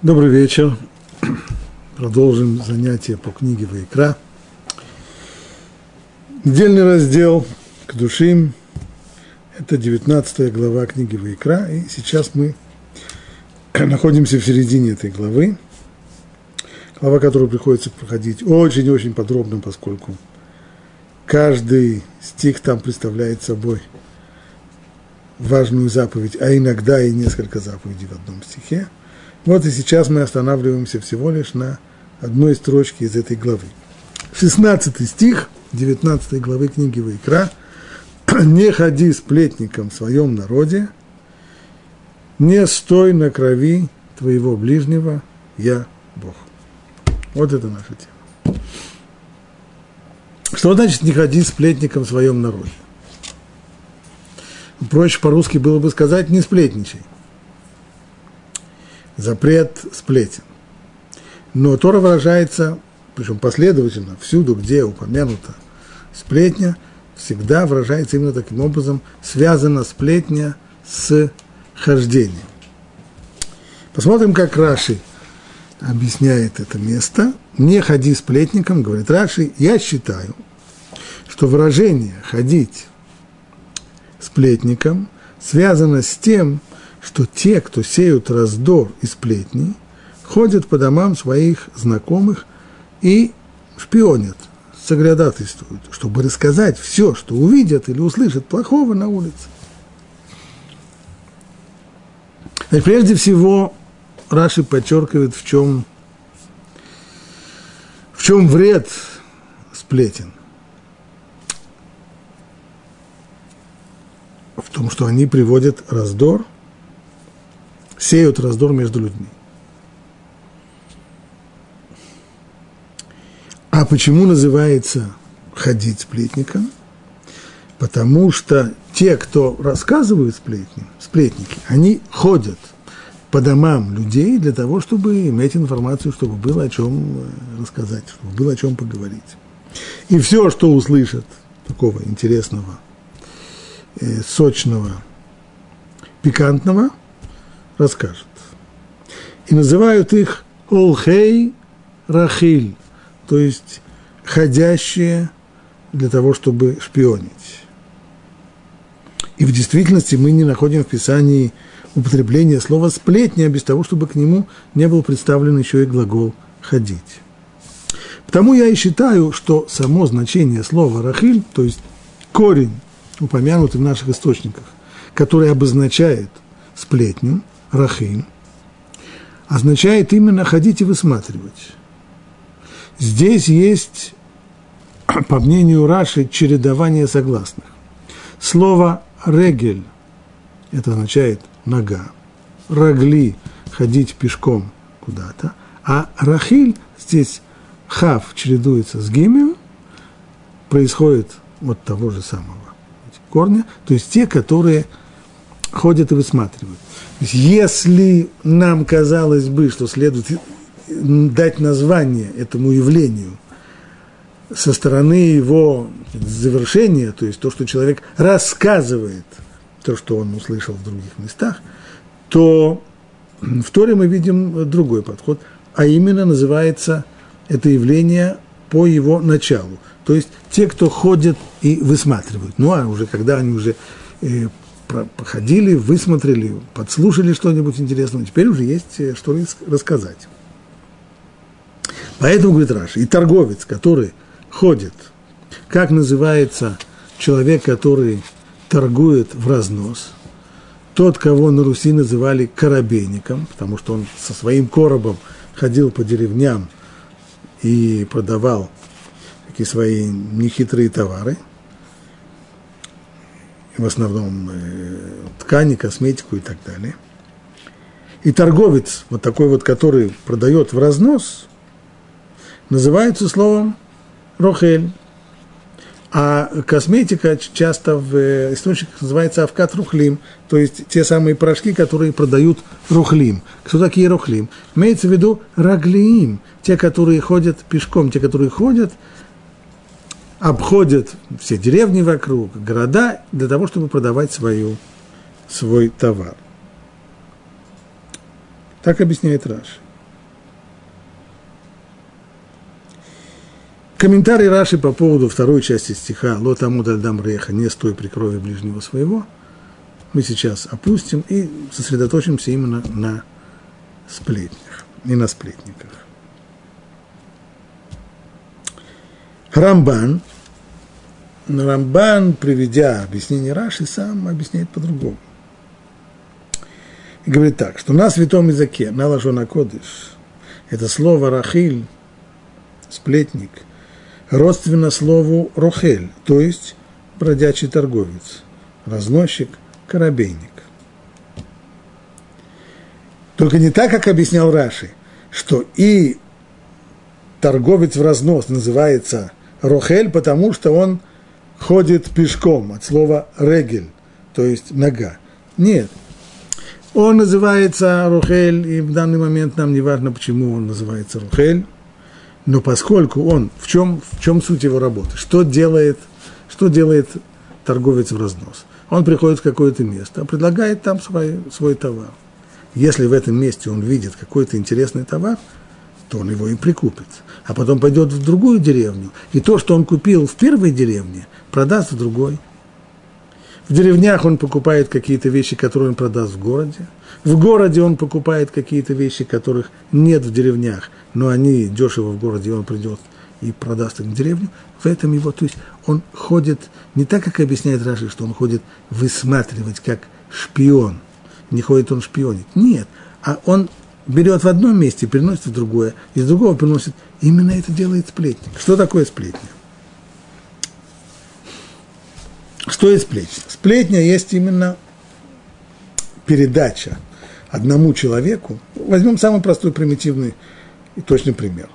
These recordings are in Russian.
Добрый вечер. Продолжим занятие по книге Вайкра. Недельный раздел к душим. Это 19 глава книги Вайкра. И сейчас мы находимся в середине этой главы. Глава, которую приходится проходить очень-очень подробно, поскольку каждый стих там представляет собой важную заповедь, а иногда и несколько заповедей в одном стихе – вот и сейчас мы останавливаемся всего лишь на одной строчке из этой главы. 16 стих 19 главы книги Вайкра. «Не ходи сплетником в своем народе, не стой на крови твоего ближнего, я Бог». Вот это наша тема. Что значит не ходи сплетником в своем народе? Проще по-русски было бы сказать «не сплетничай» запрет сплетен. Но Тора выражается, причем последовательно, всюду, где упомянута сплетня, всегда выражается именно таким образом, связана сплетня с хождением. Посмотрим, как Раши объясняет это место. «Не ходи сплетником», говорит Раши, я считаю, что выражение «ходить сплетником» связано с тем, что те, кто сеют раздор и сплетни, ходят по домам своих знакомых и шпионят, соглядатайствуют, чтобы рассказать все, что увидят или услышат плохого на улице. Значит, прежде всего, Раши подчеркивает, в чем, в чем вред сплетен. В том, что они приводят раздор – сеют раздор между людьми. А почему называется ходить сплетником? Потому что те, кто рассказывают сплетни, сплетники, они ходят по домам людей для того, чтобы иметь информацию, чтобы было о чем э, рассказать, чтобы было о чем поговорить. И все, что услышат такого интересного, э, сочного, пикантного – расскажет. И называют их Олхей Рахиль, то есть ходящие для того, чтобы шпионить. И в действительности мы не находим в Писании употребления слова «сплетня» без того, чтобы к нему не был представлен еще и глагол «ходить». Потому я и считаю, что само значение слова «рахиль», то есть корень, упомянутый в наших источниках, который обозначает сплетню – рахим, означает именно ходить и высматривать. Здесь есть, по мнению Раши, чередование согласных. Слово «регель» – это означает «нога», «рагли» – ходить пешком куда-то, а «рахиль» здесь «хав» чередуется с «гимем», происходит от того же самого корня, то есть те, которые ходят и высматривают. Если нам казалось бы, что следует дать название этому явлению со стороны его завершения, то есть то, что человек рассказывает, то, что он услышал в других местах, то в Торе мы видим другой подход, а именно называется это явление по его началу. То есть те, кто ходят и высматривают. Ну, а уже когда они уже э, походили, высмотрели, подслушали что-нибудь интересное, теперь уже есть э, что рассказать. Поэтому, говорит Раши, и торговец, который ходит, как называется человек, который торгует в разнос, тот, кого на Руси называли корабейником, потому что он со своим коробом ходил по деревням и продавал такие свои нехитрые товары – в основном э, ткани, косметику и так далее. И торговец, вот такой вот, который продает в разнос, называется словом рохель. А косметика часто в э, источниках называется авкат рухлим, то есть те самые порошки, которые продают рухлим. Кто такие рухлим? Имеется в виду раглиим, те, которые ходят пешком, те, которые ходят обходят все деревни вокруг, города, для того, чтобы продавать свою, свой товар. Так объясняет Раши. Комментарий Раши по поводу второй части стиха ло амуд альдам реха» «Не стой при крови ближнего своего» мы сейчас опустим и сосредоточимся именно на сплетнях и на сплетниках. Рамбан, Рамбан, приведя объяснение Раши, сам объясняет по-другому. Говорит так, что на святом языке, на лажона кодыш, это слово рахиль, сплетник, родственно слову рохель, то есть бродячий торговец, разносчик, корабейник. Только не так, как объяснял Раши, что и торговец в разнос называется Рохель, потому что он ходит пешком, от слова регель, то есть нога. Нет. Он называется Рухель, и в данный момент нам не важно, почему он называется Рухель, но поскольку он, в чем, в чем суть его работы, что делает, что делает торговец в разнос? Он приходит в какое-то место, предлагает там свой, свой товар. Если в этом месте он видит какой-то интересный товар – то он его и прикупит. А потом пойдет в другую деревню, и то, что он купил в первой деревне, продаст в другой. В деревнях он покупает какие-то вещи, которые он продаст в городе. В городе он покупает какие-то вещи, которых нет в деревнях, но они дешево в городе, и он придет и продаст их в деревню. В этом его, то есть он ходит, не так, как объясняет Раши, что он ходит высматривать, как шпион. Не ходит он шпионить. Нет, а он берет в одном месте, переносит в другое, из другого переносит. Именно это делает сплетник. Что такое сплетня? Что есть сплетня? Сплетня есть именно передача одному человеку. Возьмем самый простой, примитивный и точный пример.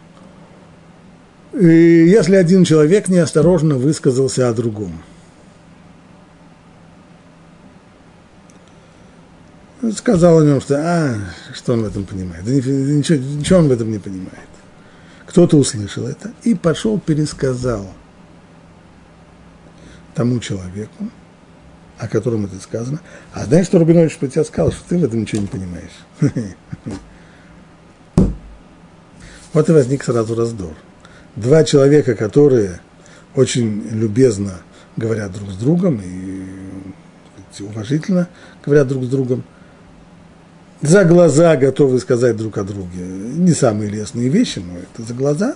И если один человек неосторожно высказался о другом – сказал о нем, что, а, что он в этом понимает. Да ничего, ничего он в этом не понимает. Кто-то услышал это и пошел, пересказал тому человеку, о котором это сказано. А знаешь, что Рубинович про тебя сказал, что ты в этом ничего не понимаешь. Вот и возник сразу раздор. Два человека, которые очень любезно говорят друг с другом и уважительно говорят друг с другом, за глаза готовы сказать друг о друге не самые лестные вещи, но это за глаза.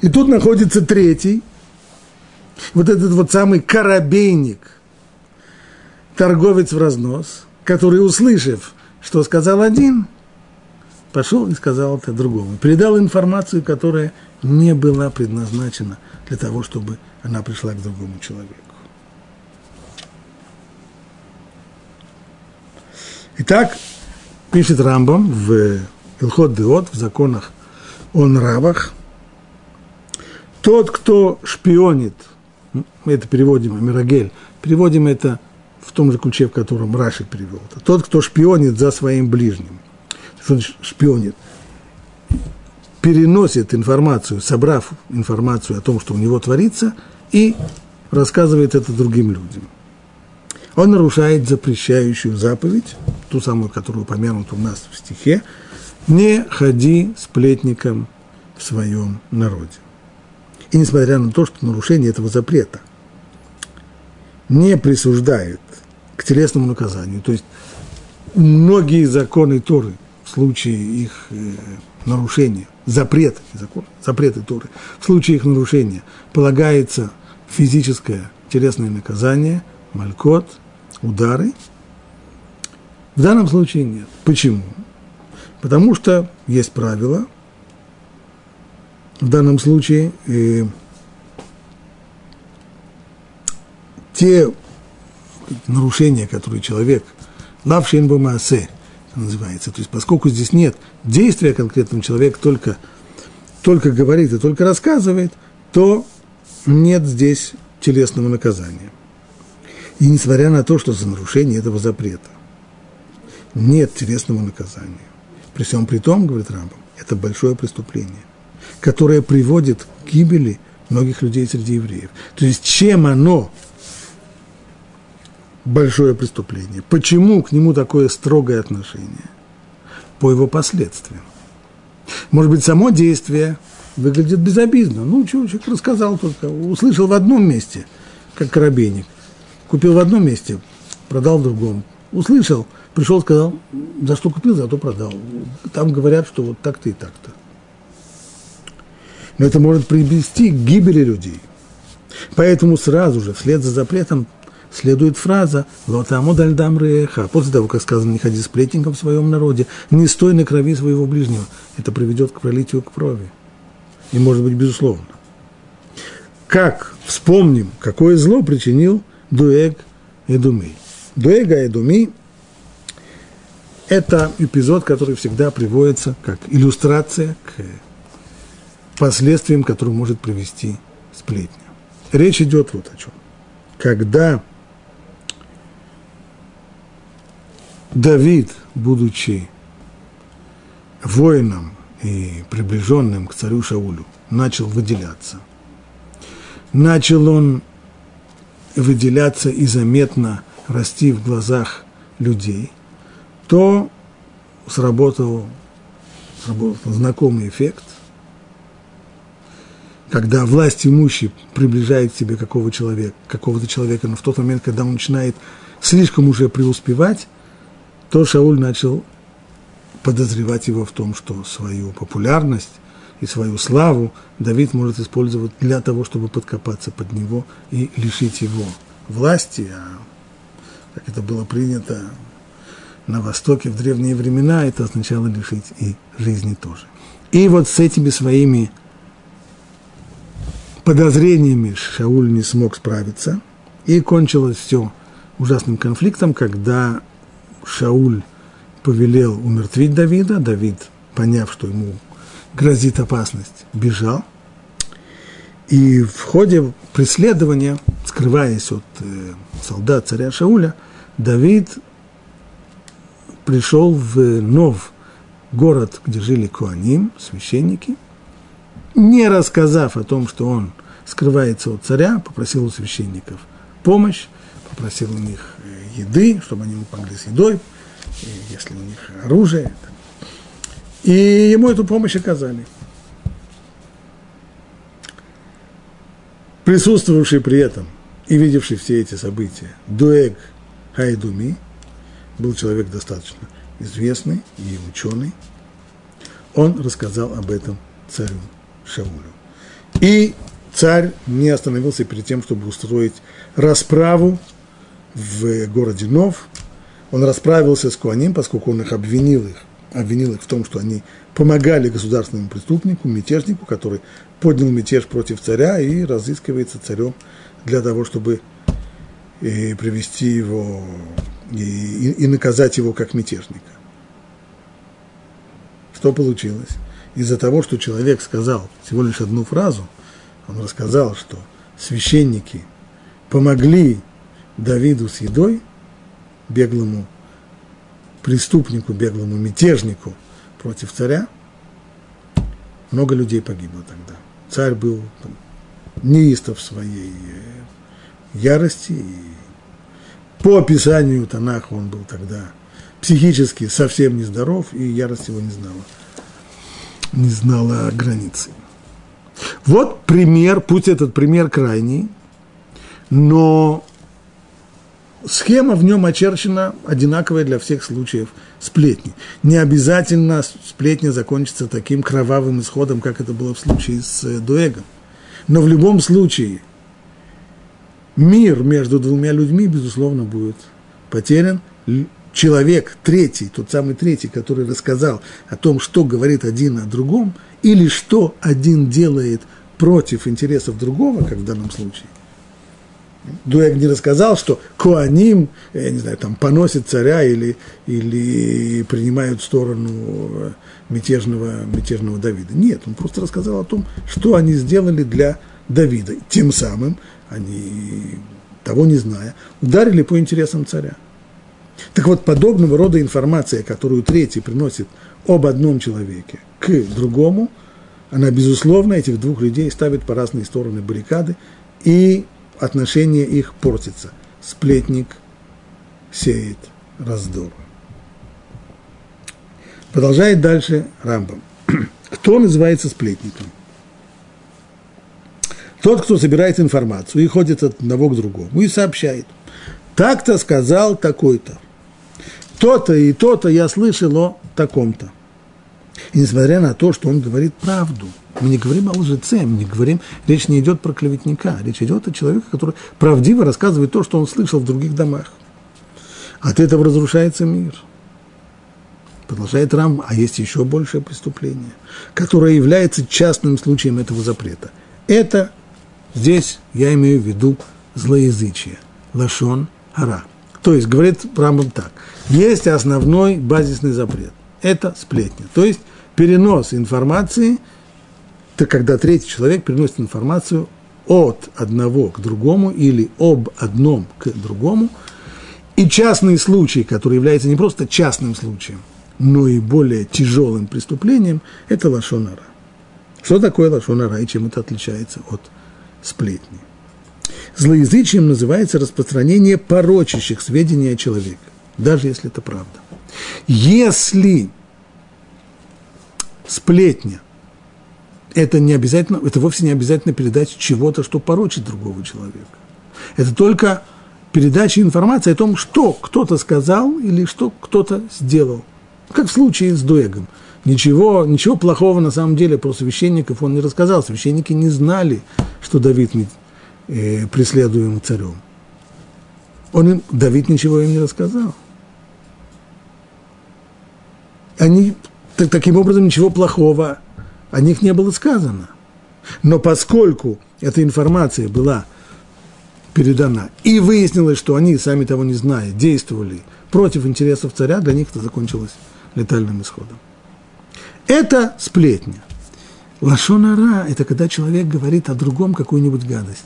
И тут находится третий, вот этот вот самый корабейник, торговец в разнос, который, услышав, что сказал один, пошел и сказал это другому. Передал информацию, которая не была предназначена для того, чтобы она пришла к другому человеку. Итак, пишет Рамбам в Илхот Деот, в законах о нравах, тот, кто шпионит, мы это переводим, Амирагель, переводим это в том же ключе, в котором Раши перевел. Тот, кто шпионит за своим ближним, что значит шпионит, переносит информацию, собрав информацию о том, что у него творится, и рассказывает это другим людям – он нарушает запрещающую заповедь, ту самую, которую упомянута у нас в стихе, не ходи сплетником в своем народе. И несмотря на то, что нарушение этого запрета не присуждает к телесному наказанию, то есть многие законы Торы в случае их э, нарушения, запреты, закон, запреты Торы, в случае их нарушения полагается физическое телесное наказание, малькот, удары. В данном случае нет. Почему? Потому что есть правило. В данном случае э, те нарушения, которые человек, лавшин бумасе, называется, то есть поскольку здесь нет действия конкретного человека, только, только говорит и только рассказывает, то нет здесь телесного наказания. И несмотря на то, что за нарушение этого запрета нет телесного наказания, при всем при том, говорит Рамбам, это большое преступление, которое приводит к гибели многих людей среди евреев. То есть чем оно большое преступление? Почему к нему такое строгое отношение? По его последствиям. Может быть, само действие выглядит безобидно. Ну, человек рассказал только, услышал в одном месте, как коробейник. Купил в одном месте, продал в другом. Услышал, пришел, сказал, за что купил, за то продал. Там говорят, что вот так-то и так-то. Но это может привести к гибели людей. Поэтому сразу же, вслед за запретом, следует фраза «Лотамо дальдам реха». После того, как сказано «Не ходи сплетником в своем народе», «Не стой на крови своего ближнего». Это приведет к пролитию крови. И может быть, безусловно. Как вспомним, какое зло причинил Дуэг Эдуми. Дуэга Эдуми – это эпизод, который всегда приводится как иллюстрация к последствиям, которые может привести сплетня. Речь идет вот о чем. Когда Давид, будучи воином и приближенным к царю Шаулю, начал выделяться. Начал он выделяться и заметно расти в глазах людей, то сработал, сработал знакомый эффект, когда власть имущий приближает к себе какого человека, какого-то человека, но в тот момент, когда он начинает слишком уже преуспевать, то Шауль начал подозревать его в том, что свою популярность и свою славу Давид может использовать для того, чтобы подкопаться под него и лишить его власти, а как это было принято на Востоке в древние времена, это означало лишить и жизни тоже. И вот с этими своими подозрениями Шауль не смог справиться, и кончилось все ужасным конфликтом, когда Шауль повелел умертвить Давида, Давид, поняв, что ему грозит опасность, бежал. И в ходе преследования, скрываясь от э, солдат царя Шауля, Давид пришел в Нов, город, где жили Куаним, священники, не рассказав о том, что он скрывается от царя, попросил у священников помощь, попросил у них э, еды, чтобы они ему помогли с едой, если у них оружие. И ему эту помощь оказали. Присутствовавший при этом и видевший все эти события, Дуэг Хайдуми, был человек достаточно известный и ученый, он рассказал об этом царю Шаулю. И царь не остановился перед тем, чтобы устроить расправу в городе Нов. Он расправился с Куаним, поскольку он их обвинил их, обвинил их в том, что они помогали государственному преступнику, мятежнику, который поднял мятеж против царя и разыскивается царем для того, чтобы и привести его и, и наказать его как мятежника. Что получилось? Из-за того, что человек сказал всего лишь одну фразу, он рассказал, что священники помогли Давиду с едой, беглому преступнику, беглому мятежнику против царя, много людей погибло тогда. Царь был неистов своей э, ярости. И по описанию Танаха он был тогда психически совсем нездоров, и ярость его не знала, не знала границы. Вот пример, пусть этот пример крайний, но схема в нем очерчена одинаковая для всех случаев сплетни. Не обязательно сплетня закончится таким кровавым исходом, как это было в случае с э, Дуэгом. Но в любом случае мир между двумя людьми, безусловно, будет потерян. Человек третий, тот самый третий, который рассказал о том, что говорит один о другом, или что один делает против интересов другого, как в данном случае, Дуэг не рассказал, что Куаним, я не знаю, там поносит царя или, или принимают сторону э, мятежного, мятежного Давида. Нет, он просто рассказал о том, что они сделали для Давида. Тем самым они, того не зная, ударили по интересам царя. Так вот, подобного рода информация, которую третий приносит об одном человеке к другому, она, безусловно, этих двух людей ставит по разные стороны баррикады и отношения их портится. Сплетник сеет раздор. Продолжает дальше Рамбам. Кто называется сплетником? Тот, кто собирает информацию и ходит от одного к другому и сообщает. Так-то сказал такой-то. То-то и то-то я слышал о таком-то. И несмотря на то, что он говорит правду, мы не говорим о лжеце, мы не говорим, речь не идет про клеветника, речь идет о человеке, который правдиво рассказывает то, что он слышал в других домах. От этого разрушается мир. Продолжает Рам, а есть еще большее преступление, которое является частным случаем этого запрета. Это здесь я имею в виду злоязычие, лашон ара. То есть, говорит Рамбам так, есть основной базисный запрет. Это сплетня. То есть, перенос информации, это когда третий человек переносит информацию от одного к другому или об одном к другому. И частный случай, который является не просто частным случаем, но и более тяжелым преступлением, это лошонара. Что такое лошонара и чем это отличается от сплетни? Злоязычием называется распространение порочащих сведений о человеке, даже если это правда. Если сплетня – это не обязательно, это вовсе не обязательно передать чего-то, что порочит другого человека. Это только передача информации о том, что кто-то сказал или что кто-то сделал. Как в случае с Дуэгом. Ничего, ничего плохого на самом деле про священников он не рассказал. Священники не знали, что Давид э, преследуем царем. Он им, Давид ничего им не рассказал. Они, так, таким образом, ничего плохого о них не было сказано. Но поскольку эта информация была передана, и выяснилось, что они, сами того не зная, действовали против интересов царя, для них это закончилось летальным исходом. Это сплетня. Лашонара – это когда человек говорит о другом какую-нибудь гадость.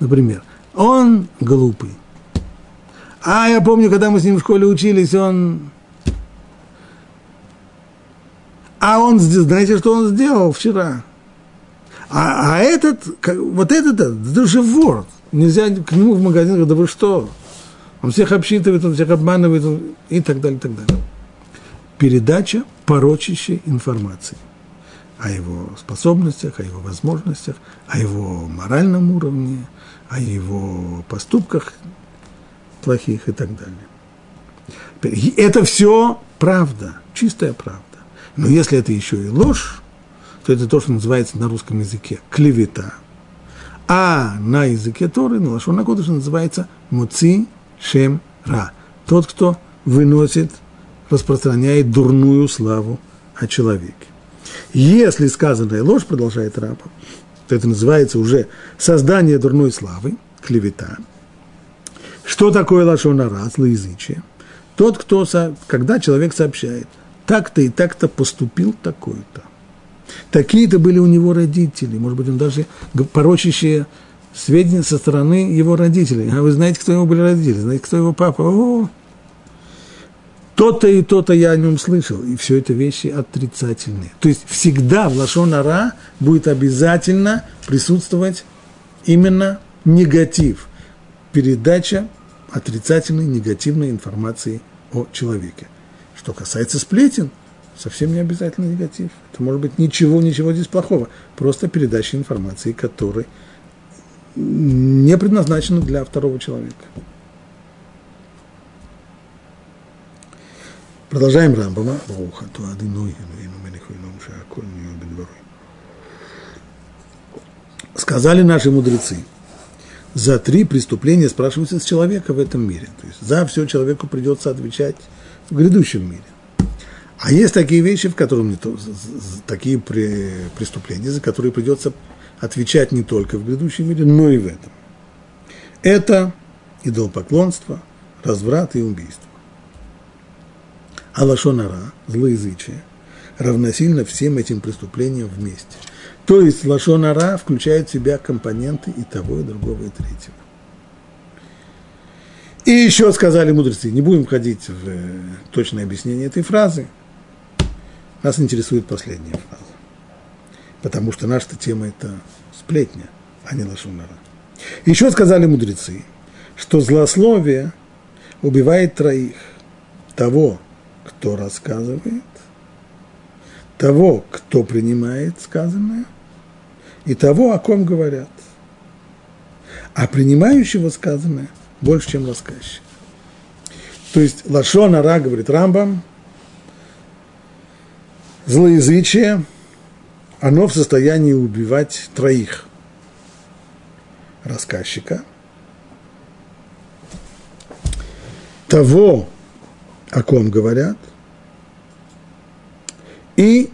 Например, он глупый. А я помню, когда мы с ним в школе учились, он... А он, знаете, что он сделал вчера? А, а этот, вот этот, это же вор. Нельзя к нему в магазин говорить, да вы что? Он всех обсчитывает, он всех обманывает и так далее, и так далее передача порочащей информации о его способностях, о его возможностях, о его моральном уровне, о его поступках плохих и так далее. Это все правда, чистая правда. Но если это еще и ложь, то это то, что называется на русском языке клевета. А на языке Торы, на Лашона Кодыша называется муци шем ра. Тот, кто выносит распространяет дурную славу о человеке. Если сказанная ложь, продолжает Раба, то это называется уже создание дурной славы, клевета. Что такое лашонара, злоязычие? Тот, кто, когда человек сообщает, так-то и так-то поступил такой-то. Такие-то были у него родители, может быть, он даже порочащие сведения со стороны его родителей. А вы знаете, кто его были родители? Знаете, кто его папа? О, то-то и то-то я о нем слышал, и все это вещи отрицательные. То есть всегда в Лашонара будет обязательно присутствовать именно негатив, передача отрицательной, негативной информации о человеке. Что касается сплетен, совсем не обязательно негатив. Это может быть ничего, ничего здесь плохого. Просто передача информации, которая не предназначена для второго человека. Продолжаем Рамбама. Сказали наши мудрецы, за три преступления спрашивается с человека в этом мире. То есть за все человеку придется отвечать в грядущем мире. А есть такие вещи, в которых не то, такие преступления, за которые придется отвечать не только в грядущем мире, но и в этом. Это идолопоклонство, разврат и убийство. А лашонара, злоязычие, равносильно всем этим преступлениям вместе. То есть лашонара включает в себя компоненты и того, и другого, и третьего. И еще сказали мудрецы, не будем входить в э, точное объяснение этой фразы, нас интересует последняя фраза. Потому что наша тема – это сплетня, а не лошонара. Еще сказали мудрецы, что злословие убивает троих. Того, кто рассказывает, того, кто принимает сказанное, и того, о ком говорят. а принимающего сказанное больше, чем рассказчик. То есть Лашон Ара, говорит Рамбам, злоязычие, оно в состоянии убивать троих. Рассказчика, того, о ком говорят, и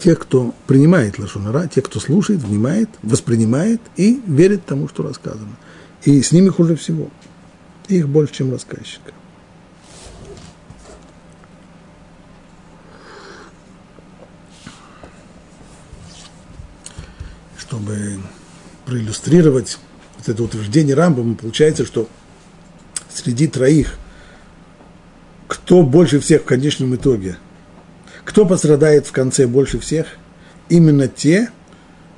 тех, кто принимает лошонара, тех, кто слушает, внимает, воспринимает и верит тому, что рассказано. И с ними хуже всего. Их больше, чем рассказчика. Чтобы проиллюстрировать вот это утверждение Рамбама, получается, что среди троих, кто больше всех в конечном итоге – кто пострадает в конце больше всех? Именно те,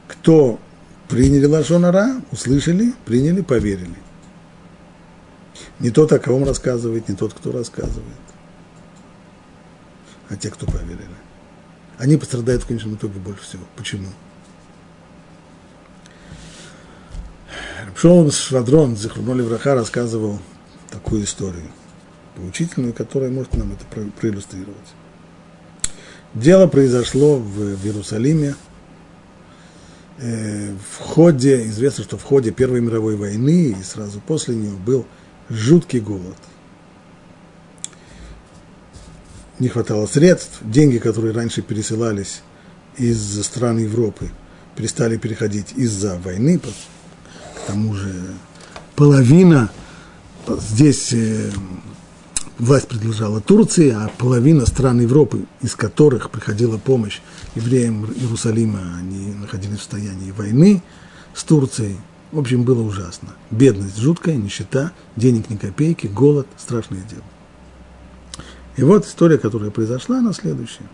кто приняли Лашонара, услышали, приняли, поверили. Не тот, о ком рассказывает, не тот, кто рассказывает, а те, кто поверили. Они пострадают в конечном итоге больше всего. Почему? Шолом Швадрон, Захруноли Враха, рассказывал такую историю, поучительную, которая может нам это проиллюстрировать. Дело произошло в Иерусалиме. Э, в ходе, известно, что в ходе Первой мировой войны и сразу после нее был жуткий голод. Не хватало средств, деньги, которые раньше пересылались из стран Европы, перестали переходить из-за войны. К тому же половина здесь э, власть принадлежала Турции, а половина стран Европы, из которых приходила помощь евреям Иерусалима, они находились в состоянии войны с Турцией. В общем, было ужасно. Бедность жуткая, нищета, денег ни копейки, голод, страшное дело. И вот история, которая произошла, она следующая,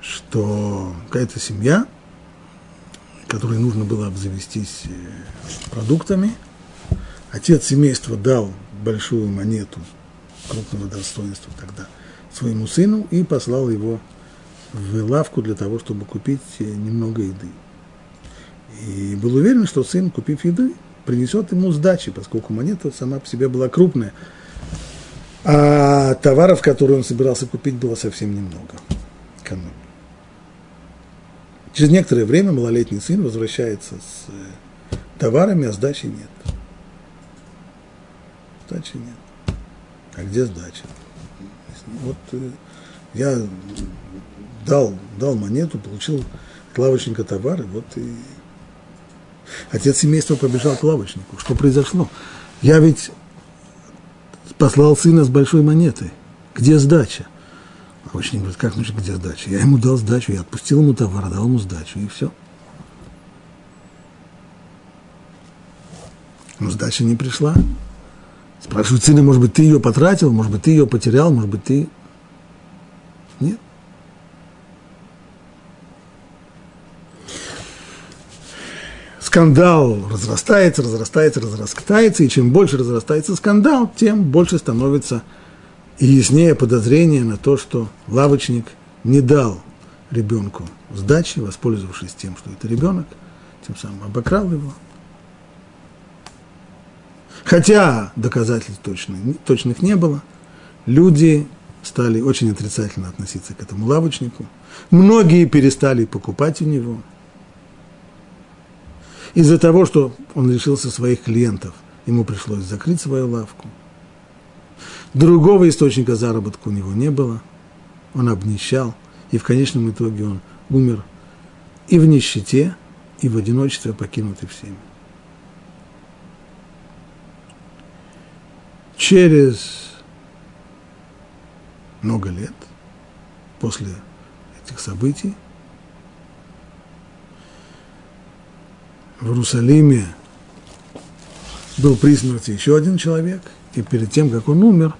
что какая-то семья, которой нужно было обзавестись э, продуктами, отец семейства дал большую монету крупного достоинства тогда своему сыну и послал его в лавку для того, чтобы купить э, немного еды. И был уверен, что сын, купив еды, принесет ему сдачи, поскольку монета сама по себе была крупная. А товаров, которые он собирался купить, было совсем немного. Через некоторое время малолетний сын возвращается с э, товарами, а сдачи нет. Сдачи нет. А где сдача? Вот э, я дал, дал монету, получил от лавочника товары, вот и отец семейства побежал к лавочнику. Что произошло? Я ведь послал сына с большой монетой. Где сдача? Лавочник говорит, как значит, где сдача? Я ему дал сдачу, я отпустил ему товар, дал ему сдачу, и все. Но сдача не пришла. Спрашивают сына, может быть, ты ее потратил, может быть, ты ее потерял, может быть, ты... Нет. Скандал разрастается, разрастается, разрастается, и чем больше разрастается скандал, тем больше становится и яснее подозрение на то, что лавочник не дал ребенку сдачи, воспользовавшись тем, что это ребенок, тем самым обокрал его – Хотя доказательств точно, точных не было, люди стали очень отрицательно относиться к этому лавочнику. Многие перестали покупать у него. Из-за того, что он лишился своих клиентов, ему пришлось закрыть свою лавку. Другого источника заработка у него не было. Он обнищал, и в конечном итоге он умер и в нищете, и в одиночестве, покинутый всеми. Через много лет после этих событий в Иерусалиме был при смерти еще один человек, и перед тем, как он умер,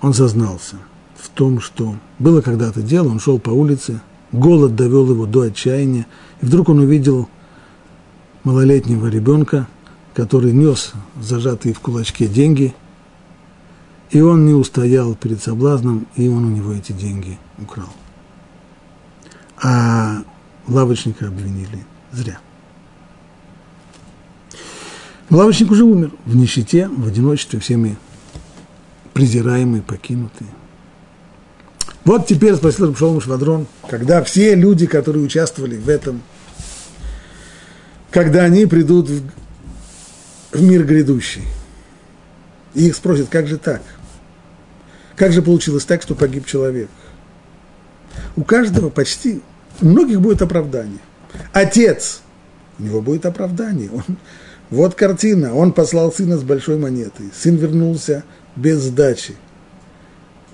он сознался в том, что было когда-то дело, он шел по улице, голод довел его до отчаяния, и вдруг он увидел малолетнего ребенка – который нес зажатые в кулачке деньги, и он не устоял перед соблазном, и он у него эти деньги украл. А лавочника обвинили зря. Лавочник уже умер в нищете, в одиночестве, всеми презираемый, покинутый. Вот теперь спросил Рабшолом Швадрон, когда все люди, которые участвовали в этом, когда они придут в, в мир грядущий, и их спросят, как же так? Как же получилось так, что погиб человек? У каждого почти, у многих будет оправдание. Отец, у него будет оправдание. Он, вот картина, он послал сына с большой монетой. Сын вернулся без сдачи –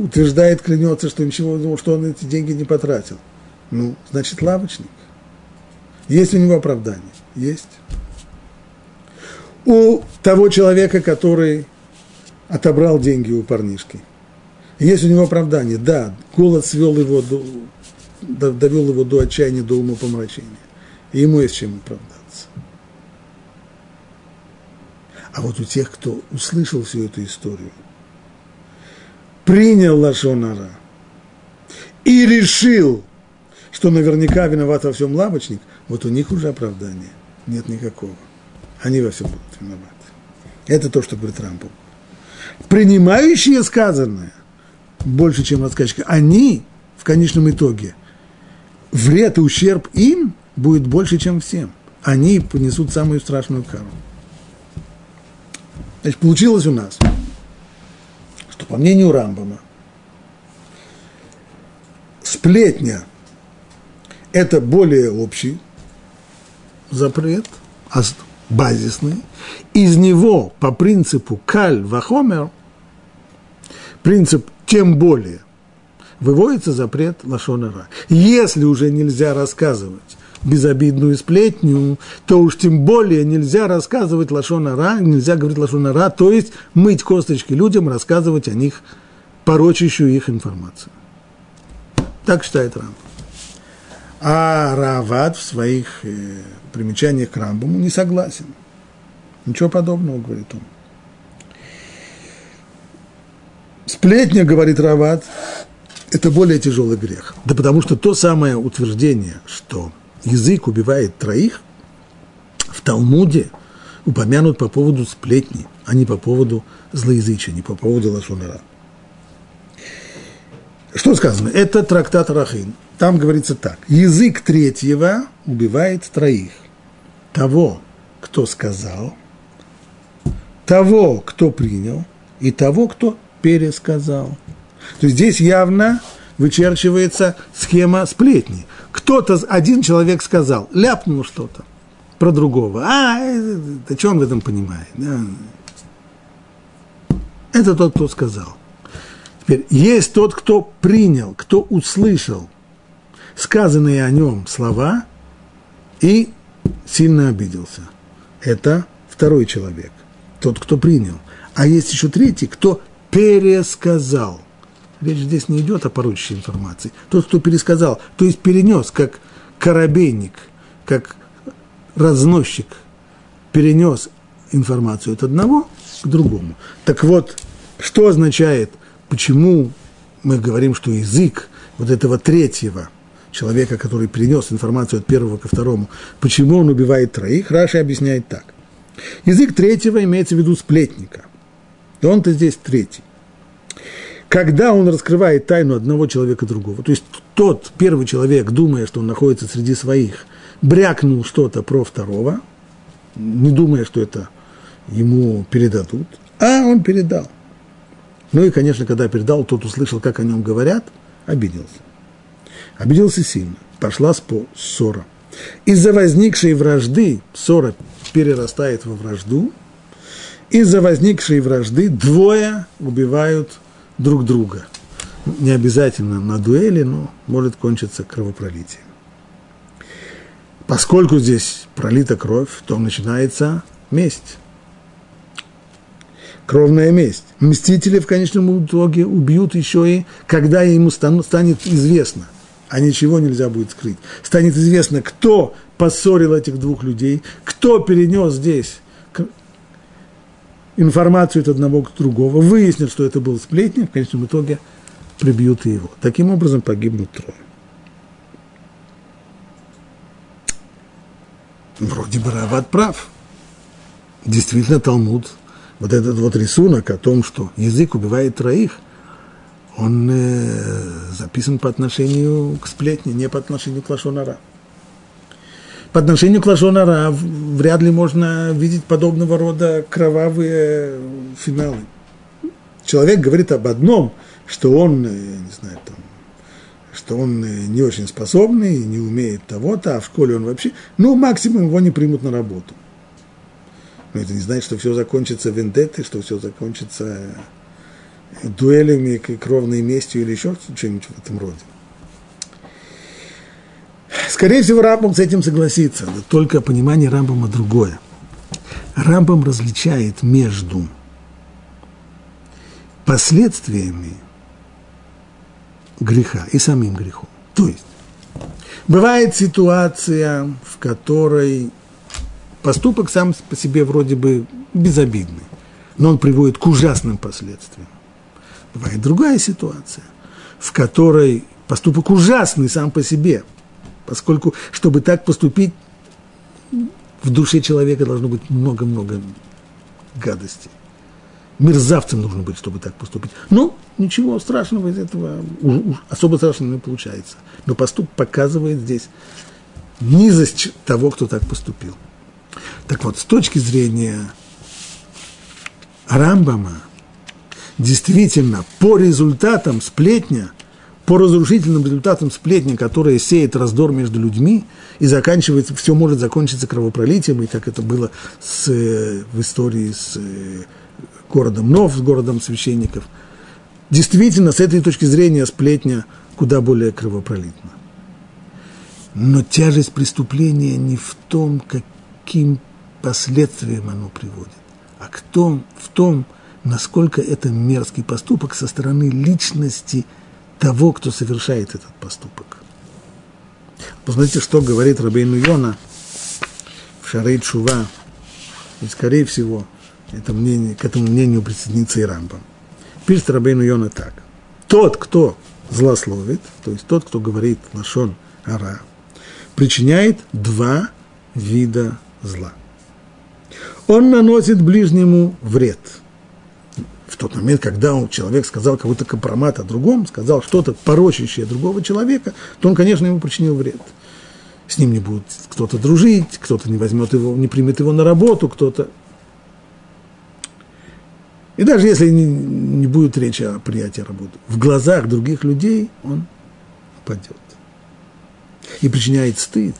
утверждает, клянется, что ничего, что он эти деньги не потратил. Ну, значит, лавочник. Есть у него оправдание? Есть. У того человека, который отобрал деньги у парнишки, есть у него оправдание. Да, голод свел его до, довел его до отчаяния, до умопомрачения. И ему есть чем оправдаться. А вот у тех, кто услышал всю эту историю, принял Лашонара и решил, что наверняка виноват во всем лавочник, вот у них уже оправдания нет никакого. Они во всем будут виноваты. Это то, что говорит Рампу. Принимающие сказанное, больше, чем рассказчики, они в конечном итоге, вред и ущерб им будет больше, чем всем. Они понесут самую страшную кару. Значит, получилось у нас – что по мнению Рамбама сплетня – это более общий запрет, базисный. Из него по принципу каль вахомер, принцип тем более, выводится запрет лашонара. Если уже нельзя рассказывать безобидную сплетню, то уж тем более нельзя рассказывать лошонара, нельзя говорить лошонара, то есть мыть косточки людям, рассказывать о них порочащую их информацию. Так считает Рамбам. А Рават в своих примечаниях к Рамбаму не согласен. Ничего подобного, говорит он. Сплетня, говорит Рават, это более тяжелый грех. Да потому что то самое утверждение, что язык убивает троих, в Талмуде упомянут по поводу сплетни, а не по поводу злоязычия, не по поводу лошонара. Что сказано? Это трактат Рахин. Там говорится так. Язык третьего убивает троих. Того, кто сказал, того, кто принял, и того, кто пересказал. То есть здесь явно вычерчивается схема сплетни. Кто-то, один человек сказал, ляпнул что-то про другого. А, это, что он в этом понимает? Да. Это тот, кто сказал. Теперь, есть тот, кто принял, кто услышал сказанные о нем слова и сильно обиделся. Это второй человек, тот, кто принял. А есть еще третий, кто пересказал – Речь здесь не идет о порочащей информации. Тот, кто пересказал, то есть перенес, как корабейник, как разносчик, перенес информацию от одного к другому. Так вот, что означает, почему мы говорим, что язык вот этого третьего человека, который перенес информацию от первого ко второму, почему он убивает троих, Раши объясняет так. Язык третьего имеется в виду сплетника. И он-то здесь третий когда он раскрывает тайну одного человека другого, то есть тот первый человек, думая, что он находится среди своих, брякнул что-то про второго, не думая, что это ему передадут, а он передал. Ну и, конечно, когда передал, тот услышал, как о нем говорят, обиделся. Обиделся сильно. Пошла спор, ссора. Из-за возникшей вражды ссора перерастает во вражду. Из-за возникшей вражды двое убивают друг друга. Не обязательно на дуэли, но может кончиться кровопролитием. Поскольку здесь пролита кровь, то начинается месть. Кровная месть. Мстители в конечном итоге убьют еще и, когда ему станет известно, а ничего нельзя будет скрыть. Станет известно, кто поссорил этих двух людей, кто перенес здесь информацию от одного к другого, выяснят, что это был сплетник, в конечном итоге прибьют его. Таким образом погибнут трое. Вроде бы Рават прав. действительно Талмуд, вот этот вот рисунок о том, что язык убивает троих, он э, записан по отношению к сплетне, не по отношению к лошонара. По отношению к лошонара вряд ли можно видеть подобного рода кровавые финалы. Человек говорит об одном, что он, э, не знаю, там, что он э, не очень способный, не умеет того-то, а в школе он вообще, ну, максимум его не примут на работу. Но это не значит, что все закончится вендеттой, что все закончится э, дуэлями, кровной местью или еще что-нибудь в этом роде. Скорее всего, Рамбам с этим согласится, но только понимание Рамбама другое. Рамбам различает между последствиями греха и самим грехом. То есть, бывает ситуация, в которой поступок сам по себе вроде бы безобидный, но он приводит к ужасным последствиям. Бывает другая ситуация, в которой поступок ужасный сам по себе, поскольку, чтобы так поступить, в душе человека должно быть много-много гадостей мерзавцем нужно быть, чтобы так поступить. Ну, ничего страшного из этого, особо страшного не получается. Но поступ показывает здесь низость того, кто так поступил. Так вот, с точки зрения Рамбама, действительно, по результатам сплетня, по разрушительным результатам сплетни, которая сеет раздор между людьми и заканчивается, все может закончиться кровопролитием, и как это было с, в истории с городом Нов, с городом священников. Действительно, с этой точки зрения сплетня куда более кровопролитна. Но тяжесть преступления не в том, каким последствиям оно приводит, а в том, в том, насколько это мерзкий поступок со стороны личности того, кто совершает этот поступок. Посмотрите, что говорит Рабейну Йона в Шарей Чува. И, скорее всего, это мнение, к этому мнению присоединится и Рамбам. Пишет Рабейну Йона так. Тот, кто злословит, то есть тот, кто говорит лашон ара, причиняет два вида зла. Он наносит ближнему вред. В тот момент, когда он, человек сказал какой-то компромат о другом, сказал что-то порочащее другого человека, то он, конечно, ему причинил вред. С ним не будет кто-то дружить, кто-то не возьмет его, не примет его на работу, кто-то и даже если не, не будет речи о приятии работы, в глазах других людей он падет. И причиняет стыд.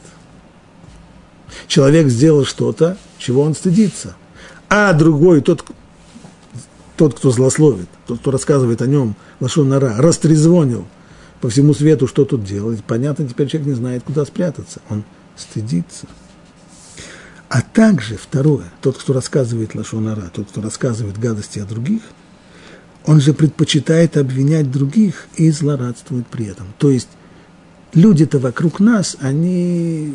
Человек сделал что-то, чего он стыдится. А другой, тот, тот кто злословит, тот, кто рассказывает о нем, Лашон Нара, растрезвонил по всему свету, что тут делать. Понятно, теперь человек не знает, куда спрятаться. Он стыдится. А также, второе, тот, кто рассказывает лошонара, тот, кто рассказывает гадости о других, он же предпочитает обвинять других и злорадствует при этом. То есть люди-то вокруг нас, они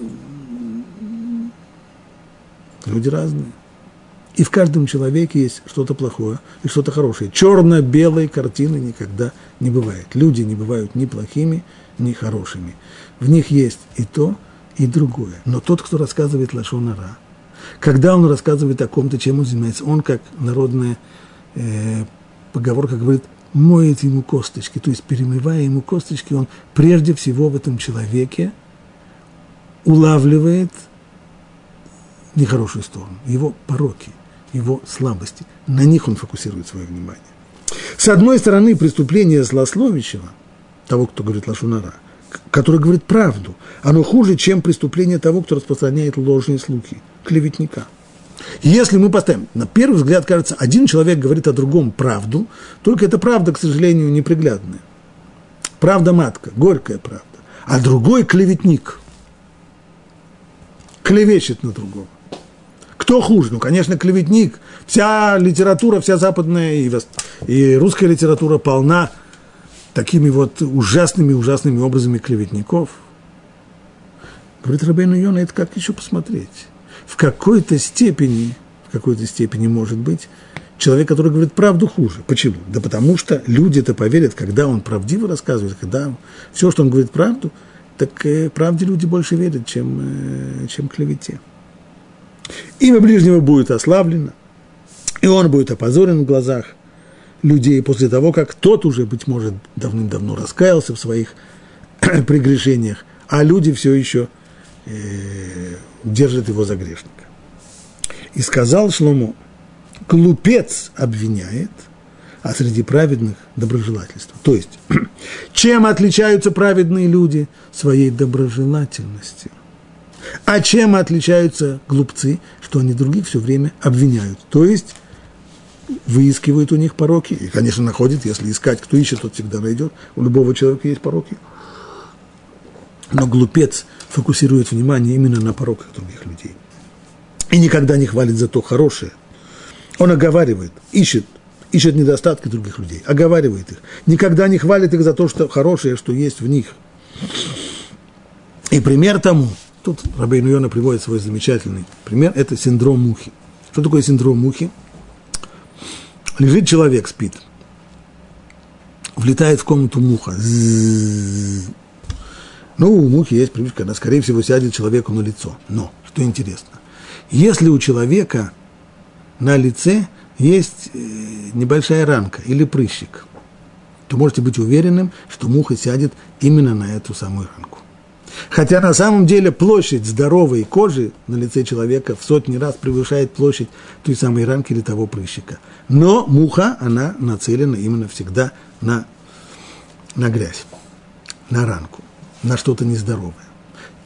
люди разные. И в каждом человеке есть что-то плохое и что-то хорошее. Черно-белой картины никогда не бывает. Люди не бывают ни плохими, ни хорошими. В них есть и то, и другое. Но тот, кто рассказывает лошонара, когда он рассказывает о ком-то, чем он занимается, он, как народная э, поговорка говорит, моет ему косточки, то есть перемывая ему косточки, он прежде всего в этом человеке улавливает нехорошую сторону, его пороки, его слабости. На них он фокусирует свое внимание. С одной стороны, преступление злословящего, того, кто говорит лошунара, который говорит правду, оно хуже, чем преступление того, кто распространяет ложные слухи – клеветника. Если мы поставим, на первый взгляд кажется, один человек говорит о другом правду, только эта правда, к сожалению, неприглядная. Правда матка, горькая правда. А другой клеветник клевещет на другого. Кто хуже? Ну, конечно, клеветник. Вся литература, вся западная и, и русская литература полна такими вот ужасными-ужасными образами клеветников. Говорит Рабейну Йона, это как еще посмотреть? в какой-то степени, в какой-то степени, может быть, человек, который говорит правду, хуже. Почему? Да потому что люди это поверят, когда он правдиво рассказывает, когда все, что он говорит правду, так э, правде люди больше верят, чем, э, чем клевете. Имя ближнего будет ослаблено, и он будет опозорен в глазах людей после того, как тот уже, быть может, давным-давно раскаялся в своих прегрешениях, а люди все еще э, держат его за грешника. И сказал Шлому, глупец обвиняет, а среди праведных доброжелательство. То есть, чем отличаются праведные люди? Своей доброжелательностью. А чем отличаются глупцы? Что они других все время обвиняют. То есть, выискивают у них пороки. И, конечно, находят, если искать, кто ищет, тот всегда найдет. У любого человека есть пороки. Но глупец фокусирует внимание именно на пороках других людей. И никогда не хвалит за то хорошее. Он оговаривает, ищет, ищет недостатки других людей, оговаривает их. Никогда не хвалит их за то, что хорошее, что есть в них. И пример тому, тут Рабейн Йона приводит свой замечательный пример, это синдром мухи. Что такое синдром мухи? Лежит человек, спит. Влетает в комнату муха. Ну, у мухи есть привычка, она, скорее всего, сядет человеку на лицо. Но, что интересно, если у человека на лице есть э, небольшая ранка или прыщик, то можете быть уверенным, что муха сядет именно на эту самую ранку. Хотя на самом деле площадь здоровой кожи на лице человека в сотни раз превышает площадь той самой ранки или того прыщика. Но муха, она нацелена именно всегда на, на грязь, на ранку, на что-то нездоровое.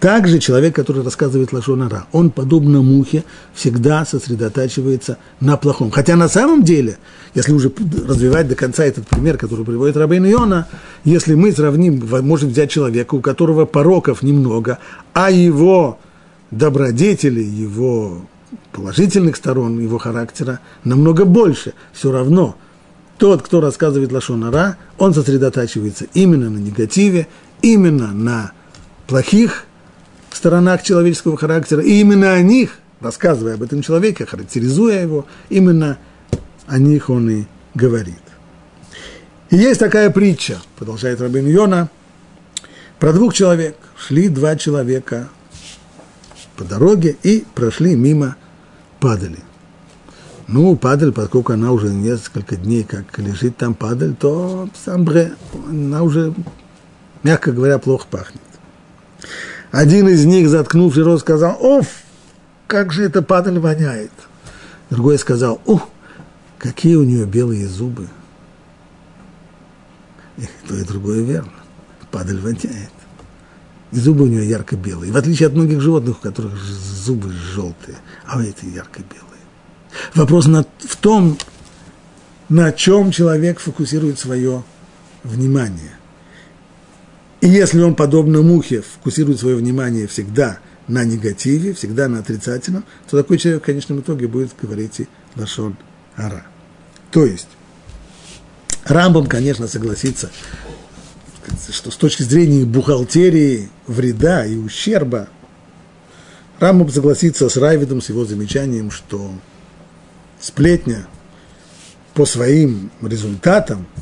Также человек, который рассказывает лошонара, он, подобно мухе, всегда сосредотачивается на плохом. Хотя на самом деле, если уже развивать до конца этот пример, который приводит Рабейн Иона, если мы сравним, можем взять человека, у которого пороков немного, а его добродетели, его положительных сторон, его характера намного больше, все равно тот, кто рассказывает лошонара, он сосредотачивается именно на негативе, именно на плохих сторонах человеческого характера, и именно о них, рассказывая об этом человеке, характеризуя его, именно о них он и говорит. И есть такая притча, продолжает Рабин Йона, про двух человек. Шли два человека по дороге и прошли мимо падали. Ну, падаль, поскольку она уже несколько дней как лежит там падаль, то сам бре, она уже, мягко говоря, плохо пахнет. Один из них, заткнувший рот, сказал, «Оф, как же это падаль воняет!» Другой сказал, «Ух, какие у нее белые зубы!» И то и другое верно. Падаль воняет. И зубы у нее ярко-белые. В отличие от многих животных, у которых зубы желтые, а у этой ярко-белые. Вопрос на, в том, на чем человек фокусирует свое внимание. И если он, подобно мухе, фокусирует свое внимание всегда на негативе, всегда на отрицательном, то такой человек в конечном итоге будет говорить и лашон ара. То есть, Рамбом, конечно, согласится, что с точки зрения бухгалтерии вреда и ущерба, Рамбом согласится с Райвидом, с его замечанием, что сплетня по своим результатам –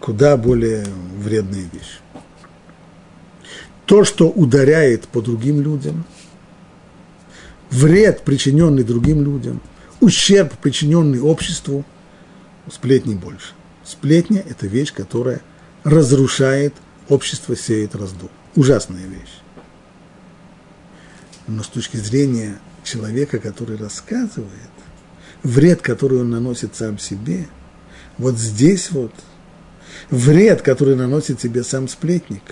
куда более вредная вещь. То, что ударяет по другим людям, вред, причиненный другим людям, ущерб, причиненный обществу, сплетни больше. Сплетня – это вещь, которая разрушает общество, сеет раздор. Ужасная вещь. Но с точки зрения человека, который рассказывает, вред, который он наносит сам себе, вот здесь вот – вред, который наносит себе сам сплетник,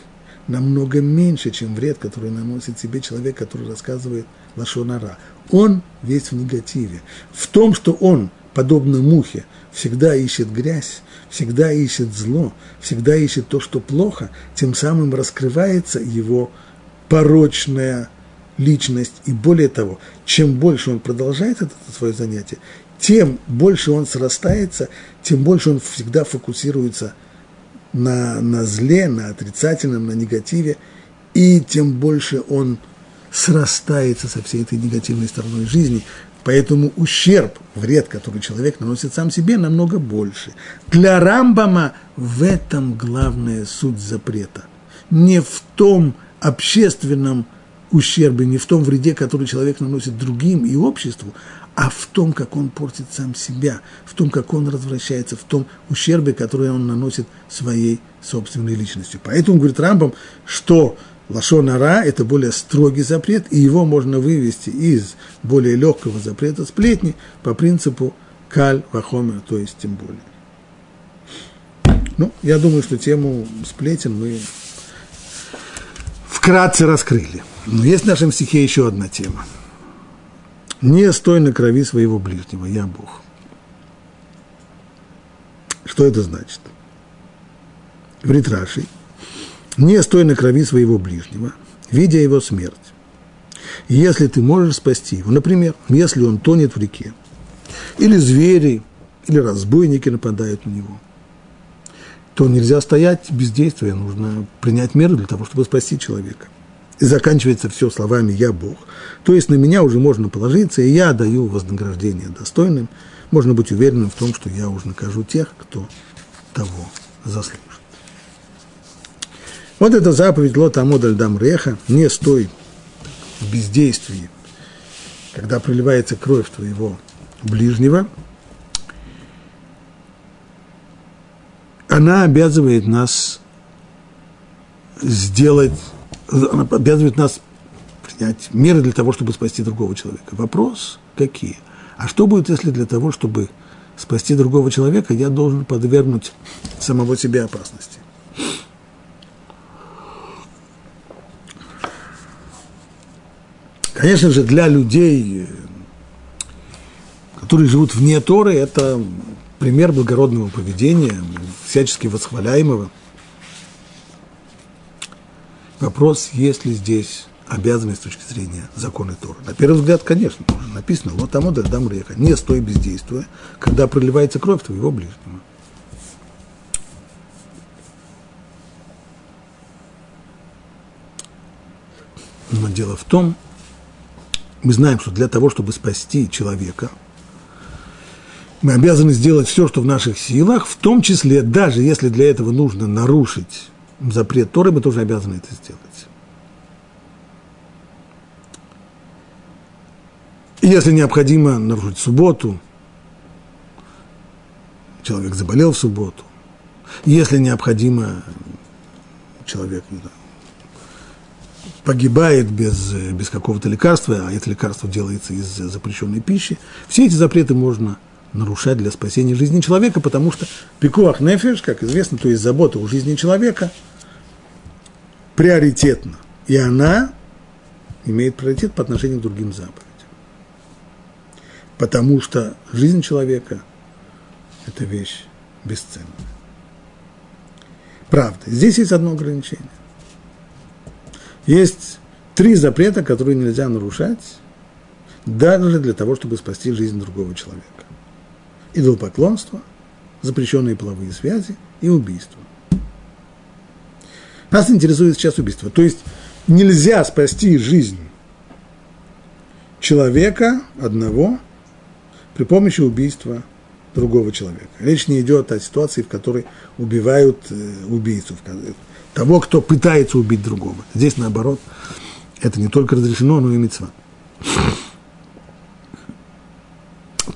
намного меньше, чем вред, который наносит себе человек, который рассказывает лошонара. Он весь в негативе. В том, что он, подобно мухе, всегда ищет грязь, всегда ищет зло, всегда ищет то, что плохо, тем самым раскрывается его порочная личность. И более того, чем больше он продолжает это свое занятие, тем больше он срастается, тем больше он всегда фокусируется на зле, на отрицательном, на негативе, и тем больше он срастается со всей этой негативной стороной жизни. Поэтому ущерб, вред, который человек наносит сам себе, намного больше. Для Рамбама в этом главная суть запрета. Не в том общественном ущербе, не в том вреде, который человек наносит другим и обществу, а в том, как он портит сам себя, в том, как он развращается, в том ущербе, который он наносит своей собственной личностью. Поэтому говорит Рамбам, что Лашонара – это более строгий запрет, и его можно вывести из более легкого запрета сплетни по принципу каль вахомер, то есть тем более. Ну, я думаю, что тему сплетен мы вкратце раскрыли. Но есть в нашем стихе еще одна тема. Не стой на крови своего ближнего, я Бог. Что это значит? Говорит Раши, не стой на крови своего ближнего, видя его смерть. Если ты можешь спасти его, например, если он тонет в реке, или звери, или разбойники нападают на него, то нельзя стоять без действия, нужно принять меры для того, чтобы спасти человека. И заканчивается все словами «я Бог». То есть на меня уже можно положиться, и я даю вознаграждение достойным. Можно быть уверенным в том, что я уже накажу тех, кто того заслужит. Вот эта заповедь Лот Амодаль Дам Реха, не стой в бездействии, когда проливается кровь твоего ближнего, она обязывает нас сделать, она обязывает нас принять меры для того, чтобы спасти другого человека. Вопрос какие? А что будет, если для того, чтобы спасти другого человека, я должен подвергнуть самого себя опасности? Конечно же, для людей, которые живут вне Торы, это пример благородного поведения, всячески восхваляемого. Вопрос, есть ли здесь обязанность с точки зрения закона Тора. На первый взгляд, конечно, написано, вот там вот дам река, не стой бездействуя, когда проливается кровь твоего ближнего. Но дело в том, мы знаем, что для того, чтобы спасти человека, мы обязаны сделать все, что в наших силах, в том числе, даже если для этого нужно нарушить запрет Торы, мы тоже обязаны это сделать. Если необходимо нарушить субботу, человек заболел в субботу, если необходимо, человек не знаю, погибает без, без какого-то лекарства, а это лекарство делается из запрещенной пищи, все эти запреты можно нарушать для спасения жизни человека, потому что пикуах нефиш, как известно, то есть забота о жизни человека, приоритетна. И она имеет приоритет по отношению к другим заповедям. Потому что жизнь человека – это вещь бесценная. Правда, здесь есть одно ограничение. Есть три запрета, которые нельзя нарушать, даже для того, чтобы спасти жизнь другого человека. Идолопоклонство, запрещенные половые связи и убийство. Нас интересует сейчас убийство. То есть нельзя спасти жизнь человека одного при помощи убийства другого человека. Речь не идет о ситуации, в которой убивают э, убийцу, того, кто пытается убить другого. Здесь, наоборот, это не только разрешено, но и мецва.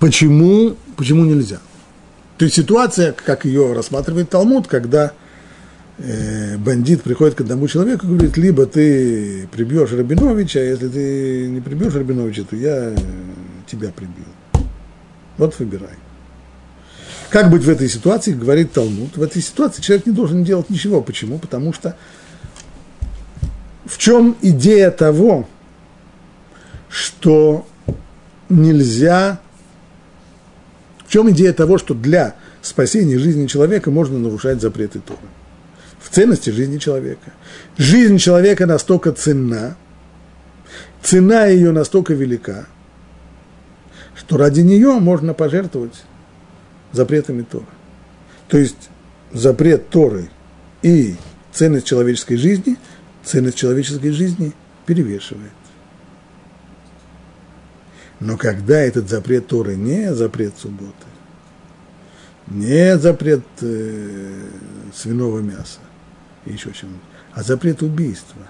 Почему, почему нельзя? То есть ситуация, как ее рассматривает Талмуд, когда э, бандит приходит к одному человеку и говорит, либо ты прибьешь Рабиновича, а если ты не прибьешь Рабиновича, то я тебя прибью. Вот выбирай. Как быть в этой ситуации, говорит Талмуд. В этой ситуации человек не должен делать ничего. Почему? Потому что в чем идея того, что нельзя... В чем идея того, что для спасения жизни человека можно нарушать запреты Тора? В ценности жизни человека. Жизнь человека настолько ценна, цена ее настолько велика, что ради нее можно пожертвовать запретами Торы. То есть запрет Торы и ценность человеческой жизни, ценность человеческой жизни перевешивает. Но когда этот запрет Торы не запрет субботы, не запрет э, свиного мяса и еще чего-нибудь, а запрет убийства,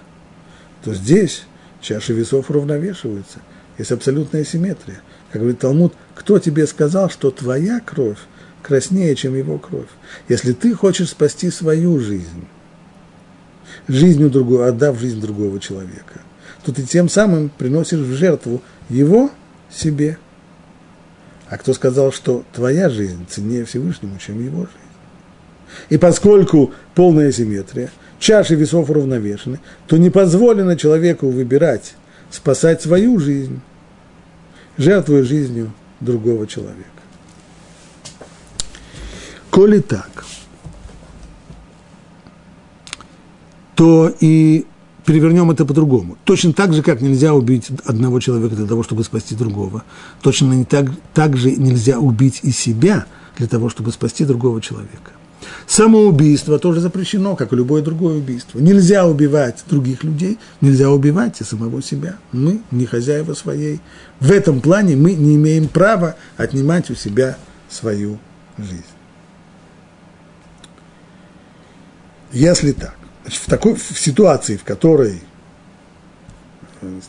то здесь чаши весов уравновешиваются. Есть абсолютная симметрия. Как говорит Талмуд, кто тебе сказал, что твоя кровь краснее, чем его кровь? Если ты хочешь спасти свою жизнь, жизнью другого, отдав жизнь другого человека, то ты тем самым приносишь в жертву его себе. А кто сказал, что твоя жизнь ценнее Всевышнему, чем его жизнь? И поскольку полная симметрия, чаши весов уравновешены, то не позволено человеку выбирать, спасать свою жизнь, жертвуя жизнью другого человека. Коли так, то и перевернем это по-другому. Точно так же, как нельзя убить одного человека для того, чтобы спасти другого, точно не так, так же нельзя убить и себя для того, чтобы спасти другого человека. Самоубийство тоже запрещено, как и любое другое убийство. Нельзя убивать других людей, нельзя убивать и самого себя. Мы не хозяева своей. В этом плане мы не имеем права отнимать у себя свою жизнь. Если так, значит, в такой в ситуации, в которой знаю,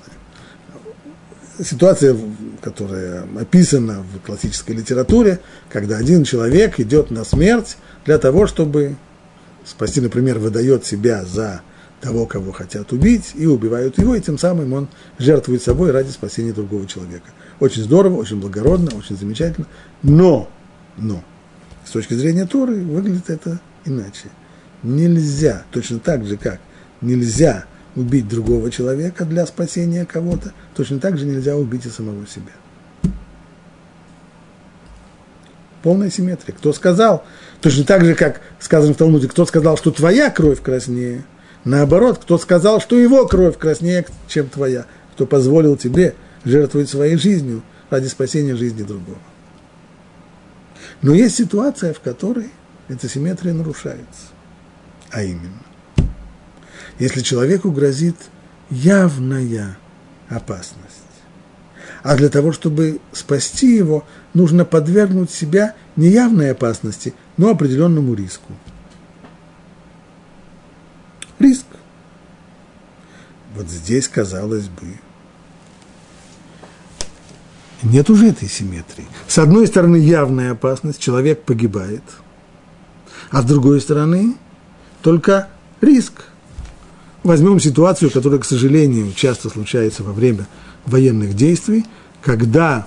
ситуация, которая описана в классической литературе, когда один человек идет на смерть для того, чтобы спасти, например, выдает себя за того, кого хотят убить, и убивают его, и тем самым он жертвует собой ради спасения другого человека. Очень здорово, очень благородно, очень замечательно, но, но, с точки зрения Торы выглядит это иначе. Нельзя, точно так же, как нельзя убить другого человека для спасения кого-то, точно так же нельзя убить и самого себя. Полная симметрия. Кто сказал, точно так же, как сказано в Талмуде, кто сказал, что твоя кровь краснее, наоборот, кто сказал, что его кровь краснее, чем твоя, кто позволил тебе жертвовать своей жизнью ради спасения жизни другого. Но есть ситуация, в которой эта симметрия нарушается. А именно, если человеку грозит явная опасность. А для того, чтобы спасти его, нужно подвергнуть себя не явной опасности, но определенному риску. Риск. Вот здесь, казалось бы, нет уже этой симметрии. С одной стороны, явная опасность, человек погибает, а с другой стороны, только риск. Возьмем ситуацию, которая, к сожалению, часто случается во время военных действий, когда,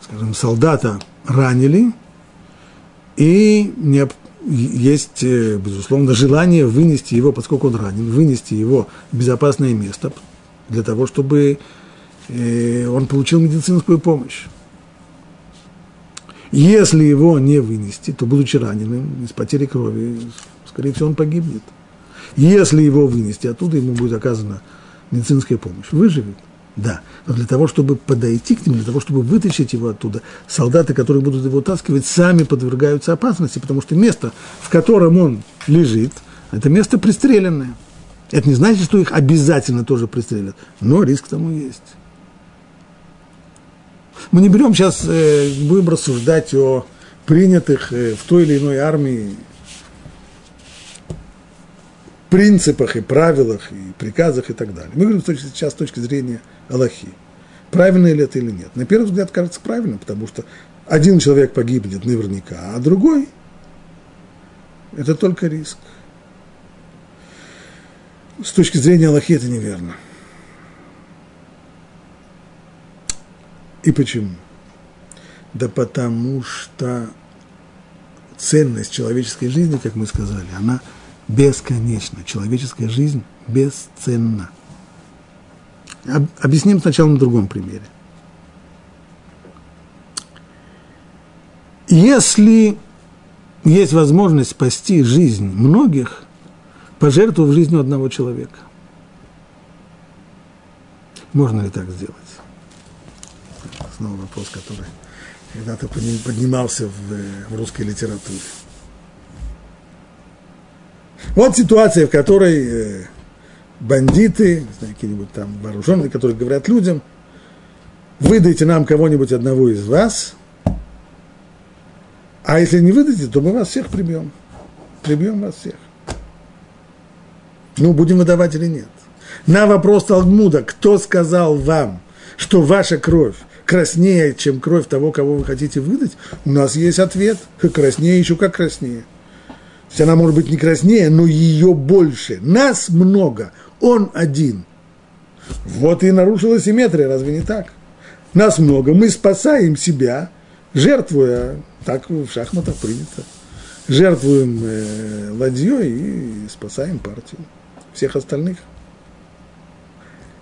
скажем, солдата ранили, и есть, э, безусловно, желание вынести его, поскольку он ранен, вынести его в безопасное место для того, чтобы э, он получил медицинскую помощь. Если его не вынести, то, будучи раненым, из потери крови, скорее всего, он погибнет. Если его вынести оттуда, ему будет оказана медицинская помощь. Выживет. Да, но для того, чтобы подойти к нему, для того, чтобы вытащить его оттуда, солдаты, которые будут его таскивать, сами подвергаются опасности, потому что место, в котором он лежит, это место пристреленное. Это не значит, что их обязательно тоже пристрелят, но риск тому есть. Мы не берем сейчас, э, будем рассуждать о принятых э, в той или иной армии принципах и правилах, и приказах и так далее. Мы говорим сейчас с точки зрения Аллахи. Правильно ли это или нет? На первый взгляд кажется правильно, потому что один человек погибнет наверняка, а другой – это только риск. С точки зрения Аллахи это неверно. И почему? Да потому что ценность человеческой жизни, как мы сказали, она бесконечна. Человеческая жизнь бесценна. Объясним сначала на другом примере. Если есть возможность спасти жизнь многих, пожертвовав жизнью одного человека, можно ли так сделать? Снова вопрос, который когда-то поднимался в, в русской литературе. Вот ситуация, в которой э, бандиты, какие-нибудь там вооруженные, которые говорят людям, выдайте нам кого-нибудь одного из вас, а если не выдадите, то мы вас всех прибьем. Прибьем вас всех. Ну, будем выдавать или нет. На вопрос Талмуда, кто сказал вам, что ваша кровь краснее, чем кровь того, кого вы хотите выдать, у нас есть ответ. Краснее еще как краснее. Есть она может быть не краснее, но ее больше. Нас много, он один. Вот и нарушила симметрия, разве не так? Нас много, мы спасаем себя, жертвуя, так в шахматах принято, жертвуем э, ладьей и спасаем партию всех остальных.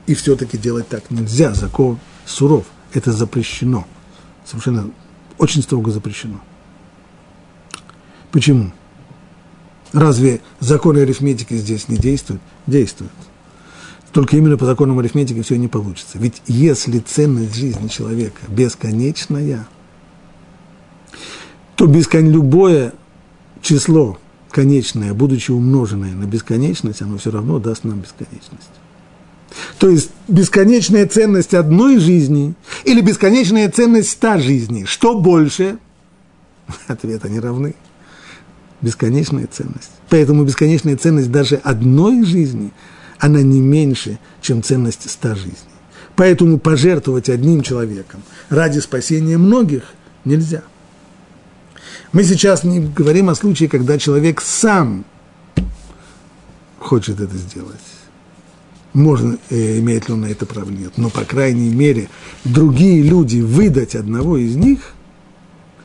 И все-таки делать так нельзя, закон суров, это запрещено, совершенно очень строго запрещено. Почему? Разве законы арифметики здесь не действуют? Действуют. Только именно по законам арифметики все не получится. Ведь если ценность жизни человека бесконечная, то бескон... любое число конечное, будучи умноженное на бесконечность, оно все равно даст нам бесконечность. То есть бесконечная ценность одной жизни или бесконечная ценность ста жизней. Что больше? Ответ, они равны бесконечная ценность. Поэтому бесконечная ценность даже одной жизни, она не меньше, чем ценность ста жизней. Поэтому пожертвовать одним человеком ради спасения многих нельзя. Мы сейчас не говорим о случае, когда человек сам хочет это сделать. Можно, э, имеет ли он на это право, нет. Но, по крайней мере, другие люди выдать одного из них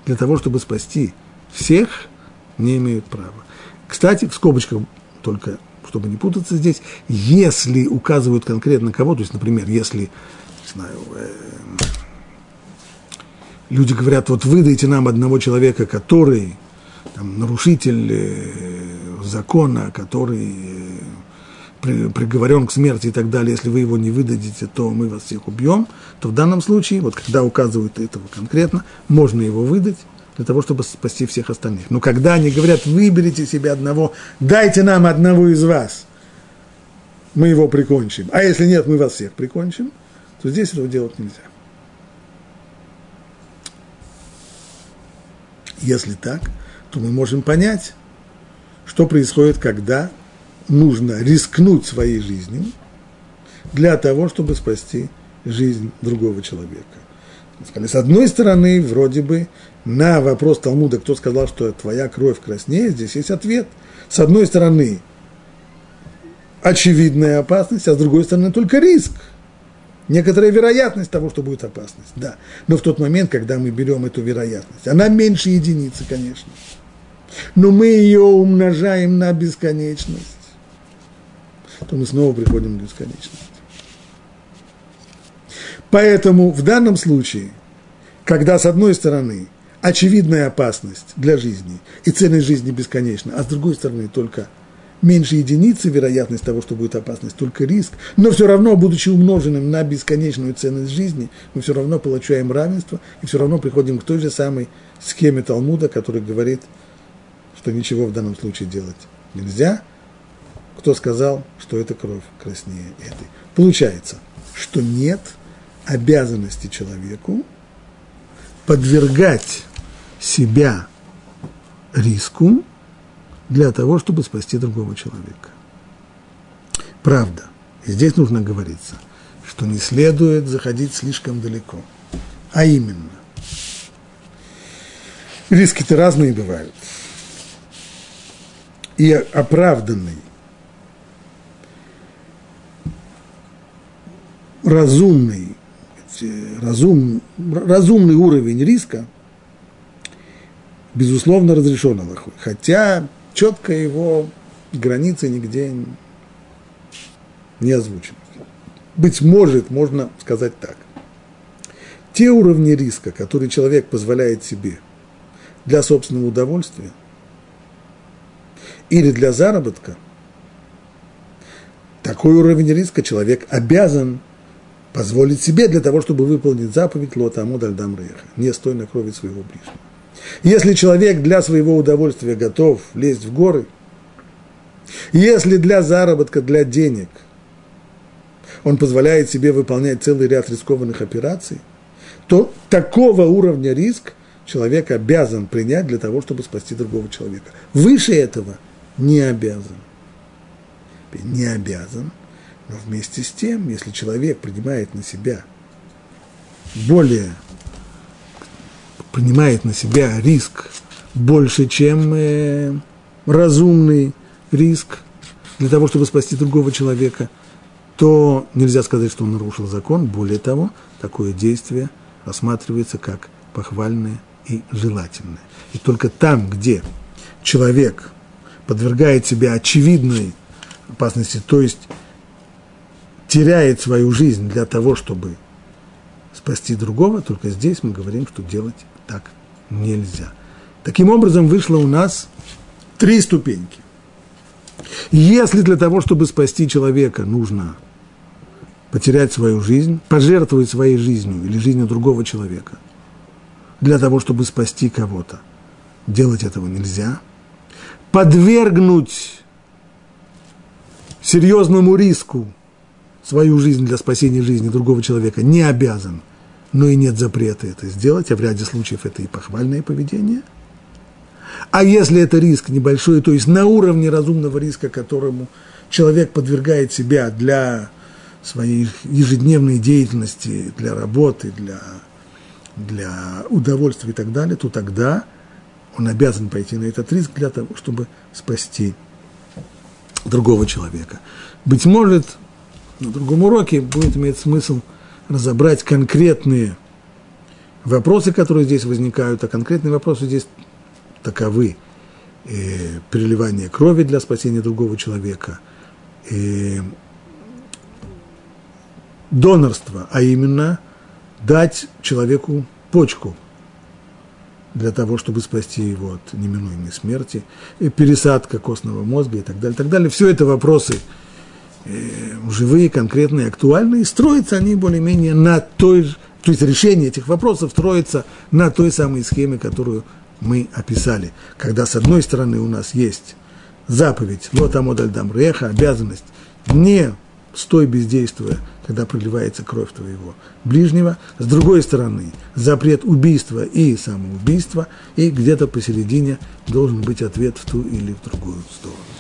для того, чтобы спасти всех – не имеют права. Кстати, в скобочках только, чтобы не путаться здесь, если указывают конкретно кого, то есть, например, если, не знаю, э, люди говорят, вот выдайте нам одного человека, который там, нарушитель э, закона, который э, при, приговорен к смерти и так далее, если вы его не выдадите, то мы вас всех убьем, то в данном случае, вот когда указывают этого конкретно, можно его выдать, для того, чтобы спасти всех остальных. Но когда они говорят, выберите себе одного, дайте нам одного из вас, мы его прикончим. А если нет, мы вас всех прикончим, то здесь этого делать нельзя. Если так, то мы можем понять, что происходит, когда нужно рискнуть своей жизнью для того, чтобы спасти жизнь другого человека. Сказали, с одной стороны, вроде бы на вопрос Талмуда, кто сказал, что твоя кровь краснее, здесь есть ответ. С одной стороны, очевидная опасность, а с другой стороны, только риск. Некоторая вероятность того, что будет опасность, да. Но в тот момент, когда мы берем эту вероятность, она меньше единицы, конечно, но мы ее умножаем на бесконечность, то мы снова приходим к бесконечности. Поэтому в данном случае, когда с одной стороны очевидная опасность для жизни, и ценность жизни бесконечна, а с другой стороны только меньше единицы вероятность того, что будет опасность, только риск, но все равно, будучи умноженным на бесконечную ценность жизни, мы все равно получаем равенство и все равно приходим к той же самой схеме Талмуда, который говорит, что ничего в данном случае делать нельзя. Кто сказал, что эта кровь краснее этой? Получается, что нет обязанности человеку подвергать себя риску для того, чтобы спасти другого человека. Правда, и здесь нужно говориться, что не следует заходить слишком далеко. А именно, риски-то разные бывают. И оправданный, разумный, разум, разумный уровень риска – безусловно, разрешен Аллахой. Хотя четко его границы нигде не озвучены. Быть может, можно сказать так. Те уровни риска, которые человек позволяет себе для собственного удовольствия или для заработка, такой уровень риска человек обязан позволить себе для того, чтобы выполнить заповедь Лота Амуд Альдам не стой на крови своего ближнего. Если человек для своего удовольствия готов лезть в горы, если для заработка, для денег он позволяет себе выполнять целый ряд рискованных операций, то такого уровня риск человек обязан принять для того, чтобы спасти другого человека. Выше этого не обязан. Не обязан, Но вместе с тем, если человек принимает на себя более, принимает на себя риск больше, чем э, разумный риск для того, чтобы спасти другого человека, то нельзя сказать, что он нарушил закон. Более того, такое действие рассматривается как похвальное и желательное. И только там, где человек подвергает себя очевидной опасности, то есть теряет свою жизнь для того, чтобы спасти другого, только здесь мы говорим, что делать так нельзя. Таким образом, вышло у нас три ступеньки. Если для того, чтобы спасти человека, нужно потерять свою жизнь, пожертвовать своей жизнью или жизнью другого человека, для того, чтобы спасти кого-то, делать этого нельзя. Подвергнуть серьезному риску свою жизнь для спасения жизни другого человека не обязан, но и нет запрета это сделать, а в ряде случаев это и похвальное поведение – а если это риск небольшой, то есть на уровне разумного риска, которому человек подвергает себя для своей ежедневной деятельности, для работы, для, для удовольствия и так далее, то тогда он обязан пойти на этот риск для того, чтобы спасти другого человека. Быть может, на другом уроке будет иметь смысл разобрать конкретные вопросы, которые здесь возникают, а конкретные вопросы здесь таковы э, переливание крови для спасения другого человека, э, донорство, а именно дать человеку почку для того, чтобы спасти его от неминуемой смерти, и пересадка костного мозга и так далее, так далее. Все это вопросы живые, конкретные, актуальные, строятся они более-менее на той же, то есть решение этих вопросов строится на той самой схеме, которую мы описали, когда с одной стороны у нас есть заповедь лотамодаль дамреха, обязанность не стой бездействуя, когда проливается кровь твоего ближнего. С другой стороны, запрет убийства и самоубийства, и где-то посередине должен быть ответ в ту или в другую сторону.